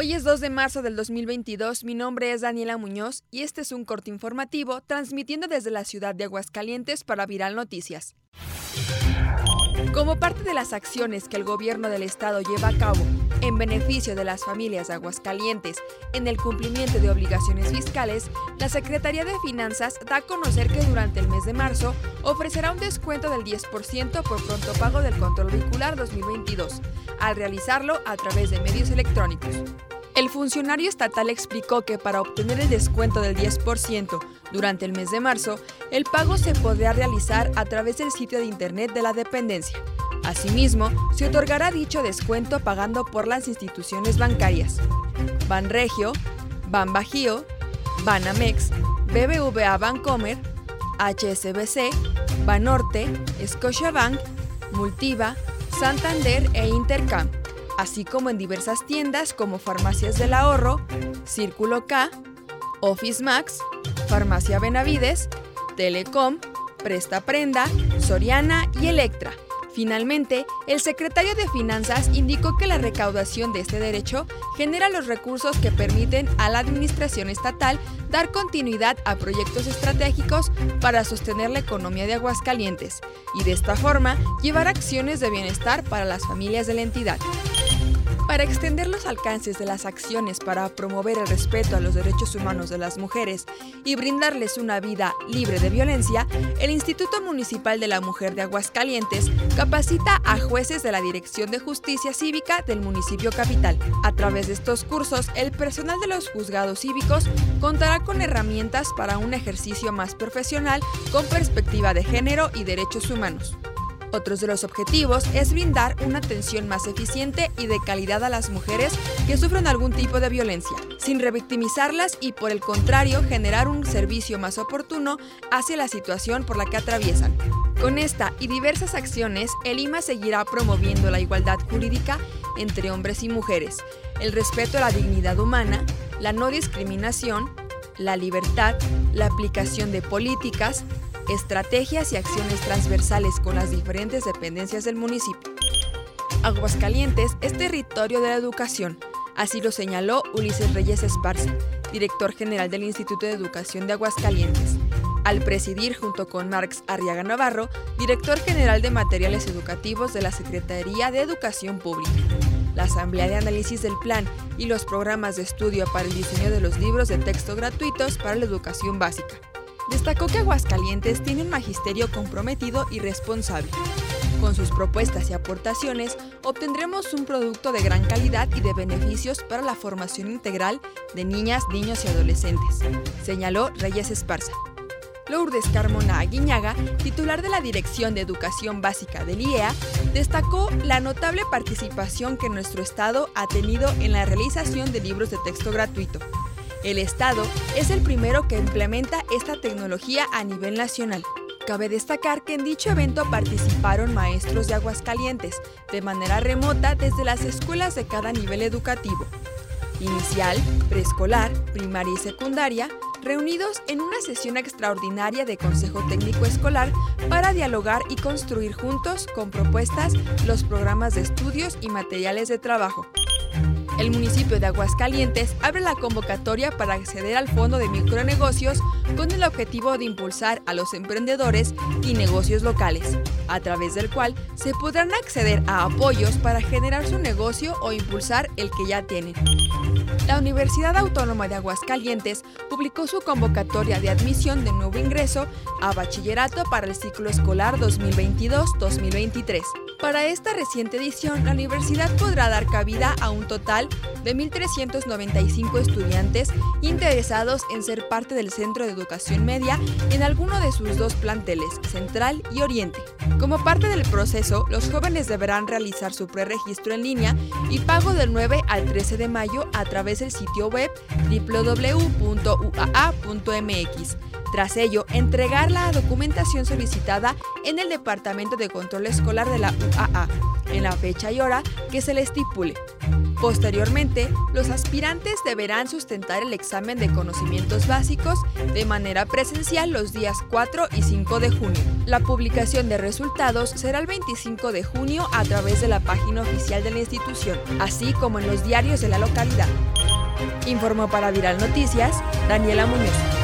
Hoy es 2 de marzo del 2022, mi nombre es Daniela Muñoz y este es un corte informativo transmitiendo desde la ciudad de Aguascalientes para Viral Noticias. Como parte de las acciones que el gobierno del estado lleva a cabo en beneficio de las familias de Aguascalientes en el cumplimiento de obligaciones fiscales, la Secretaría de Finanzas da a conocer que durante el mes de marzo ofrecerá un descuento del 10% por pronto pago del control vehicular 2022, al realizarlo a través de medios electrónicos. El funcionario estatal explicó que para obtener el descuento del 10% durante el mes de marzo, el pago se podrá realizar a través del sitio de internet de la dependencia. Asimismo, se otorgará dicho descuento pagando por las instituciones bancarias. Banregio, Banbajío, Banamex, BBVA Bancomer, HSBC, Banorte, Scotiabank, Multiva, Santander e Intercam así como en diversas tiendas como Farmacias del Ahorro, Círculo K, Office Max, Farmacia Benavides, Telecom, Presta Prenda, Soriana y Electra. Finalmente, el secretario de Finanzas indicó que la recaudación de este derecho genera los recursos que permiten a la Administración Estatal dar continuidad a proyectos estratégicos para sostener la economía de Aguascalientes y de esta forma llevar acciones de bienestar para las familias de la entidad. Para extender los alcances de las acciones para promover el respeto a los derechos humanos de las mujeres y brindarles una vida libre de violencia, el Instituto Municipal de la Mujer de Aguascalientes capacita a jueces de la Dirección de Justicia Cívica del municipio capital. A través de estos cursos, el personal de los juzgados cívicos contará con herramientas para un ejercicio más profesional con perspectiva de género y derechos humanos. Otros de los objetivos es brindar una atención más eficiente y de calidad a las mujeres que sufren algún tipo de violencia, sin revictimizarlas y por el contrario generar un servicio más oportuno hacia la situación por la que atraviesan. Con esta y diversas acciones, el IMA seguirá promoviendo la igualdad jurídica entre hombres y mujeres, el respeto a la dignidad humana, la no discriminación, la libertad, la aplicación de políticas, estrategias y acciones transversales con las diferentes dependencias del municipio. Aguascalientes es territorio de la educación, así lo señaló Ulises Reyes Esparza, director general del Instituto de Educación de Aguascalientes, al presidir junto con Marx Arriaga Navarro, director general de materiales educativos de la Secretaría de Educación Pública, la Asamblea de Análisis del Plan y los programas de estudio para el diseño de los libros de texto gratuitos para la educación básica. Destacó que Aguascalientes tiene un magisterio comprometido y responsable. Con sus propuestas y aportaciones obtendremos un producto de gran calidad y de beneficios para la formación integral de niñas, niños y adolescentes, señaló Reyes Esparza. Lourdes Carmona Aguiñaga, titular de la Dirección de Educación Básica del IEA, destacó la notable participación que nuestro Estado ha tenido en la realización de libros de texto gratuito, el Estado es el primero que implementa esta tecnología a nivel nacional. Cabe destacar que en dicho evento participaron maestros de Aguascalientes de manera remota desde las escuelas de cada nivel educativo, inicial, preescolar, primaria y secundaria, reunidos en una sesión extraordinaria de Consejo Técnico Escolar para dialogar y construir juntos con propuestas los programas de estudios y materiales de trabajo. El municipio de Aguascalientes abre la convocatoria para acceder al Fondo de Micronegocios con el objetivo de impulsar a los emprendedores y negocios locales, a través del cual se podrán acceder a apoyos para generar su negocio o impulsar el que ya tienen. La Universidad Autónoma de Aguascalientes publicó su convocatoria de admisión de nuevo ingreso a bachillerato para el ciclo escolar 2022-2023. Para esta reciente edición, la universidad podrá dar cabida a un total de 1.395 estudiantes interesados en ser parte del Centro de Educación Media en alguno de sus dos planteles, Central y Oriente. Como parte del proceso, los jóvenes deberán realizar su preregistro en línea y pago del 9 al 13 de mayo a través del sitio web www.uaa.mx tras ello, entregar la documentación solicitada en el Departamento de Control Escolar de la UAA, en la fecha y hora que se le estipule. Posteriormente, los aspirantes deberán sustentar el examen de conocimientos básicos de manera presencial los días 4 y 5 de junio. La publicación de resultados será el 25 de junio a través de la página oficial de la institución, así como en los diarios de la localidad. Informó para Viral Noticias Daniela Muñoz.